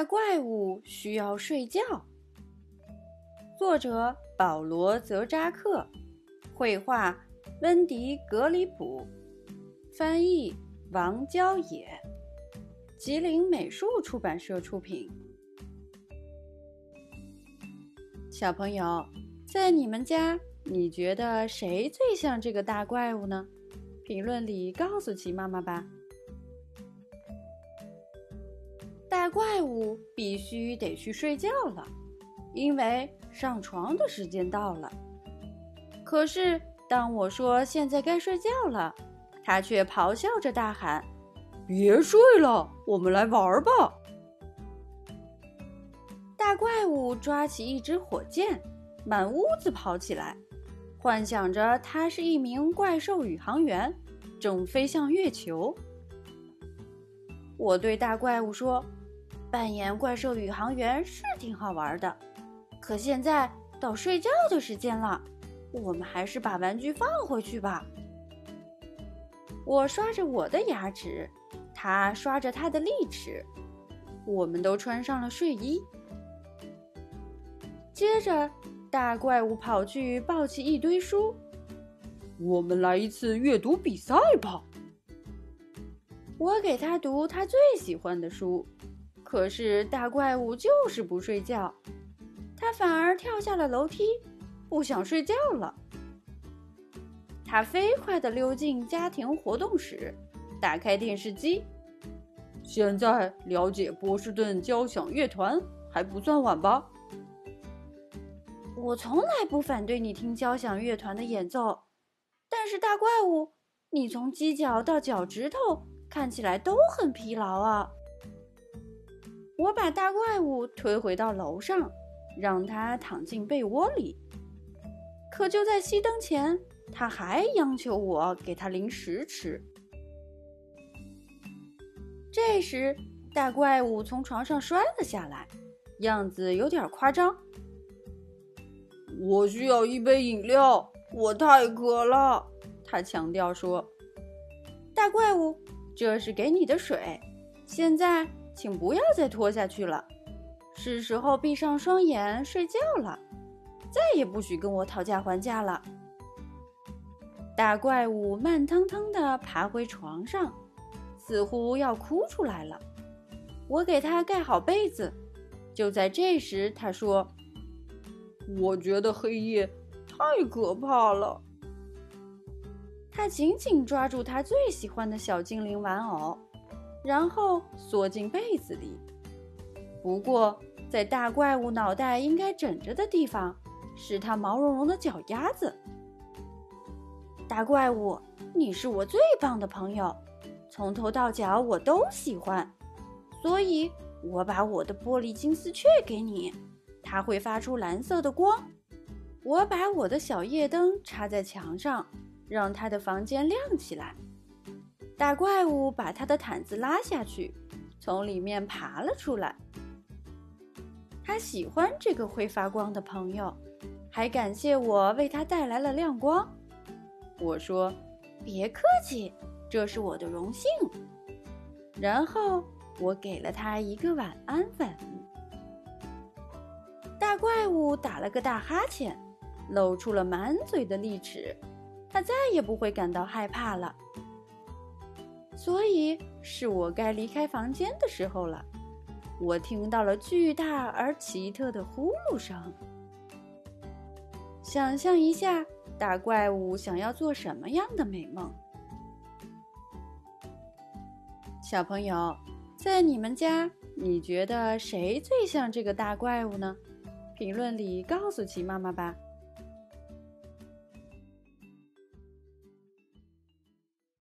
大怪物需要睡觉。作者保罗·泽扎克，绘画温迪·格里普，翻译王娇野，吉林美术出版社出品。小朋友，在你们家，你觉得谁最像这个大怪物呢？评论里告诉奇妈妈吧。怪物必须得去睡觉了，因为上床的时间到了。可是当我说现在该睡觉了，他却咆哮着大喊：“别睡了，我们来玩吧！”大怪物抓起一支火箭，满屋子跑起来，幻想着他是一名怪兽宇航员，正飞向月球。我对大怪物说。扮演怪兽宇航员是挺好玩的，可现在到睡觉的时间了，我们还是把玩具放回去吧。我刷着我的牙齿，他刷着他的利齿，我们都穿上了睡衣。接着，大怪物跑去抱起一堆书，我们来一次阅读比赛吧。我给他读他最喜欢的书。可是大怪物就是不睡觉，他反而跳下了楼梯，不想睡觉了。他飞快地溜进家庭活动室，打开电视机。现在了解波士顿交响乐团还不算晚吧？我从来不反对你听交响乐团的演奏，但是大怪物，你从犄角到脚趾头看起来都很疲劳啊。我把大怪物推回到楼上，让他躺进被窝里。可就在熄灯前，他还央求我给他零食吃。这时，大怪物从床上摔了下来，样子有点夸张。我需要一杯饮料，我太渴了。他强调说：“大怪物，这是给你的水，现在。”请不要再拖下去了，是时候闭上双眼睡觉了，再也不许跟我讨价还价了。大怪物慢腾腾地爬回床上，似乎要哭出来了。我给他盖好被子，就在这时，他说：“我觉得黑夜太可怕了。”他紧紧抓住他最喜欢的小精灵玩偶。然后缩进被子里。不过，在大怪物脑袋应该枕着的地方，是它毛茸茸的脚丫子。大怪物，你是我最棒的朋友，从头到脚我都喜欢，所以我把我的玻璃金丝雀给你，它会发出蓝色的光。我把我的小夜灯插在墙上，让他的房间亮起来。大怪物把他的毯子拉下去，从里面爬了出来。他喜欢这个会发光的朋友，还感谢我为他带来了亮光。我说：“别客气，这是我的荣幸。”然后我给了他一个晚安吻。大怪物打了个大哈欠，露出了满嘴的利齿。他再也不会感到害怕了。所以是我该离开房间的时候了。我听到了巨大而奇特的呼噜声。想象一下，大怪物想要做什么样的美梦？小朋友，在你们家，你觉得谁最像这个大怪物呢？评论里告诉奇妈妈吧。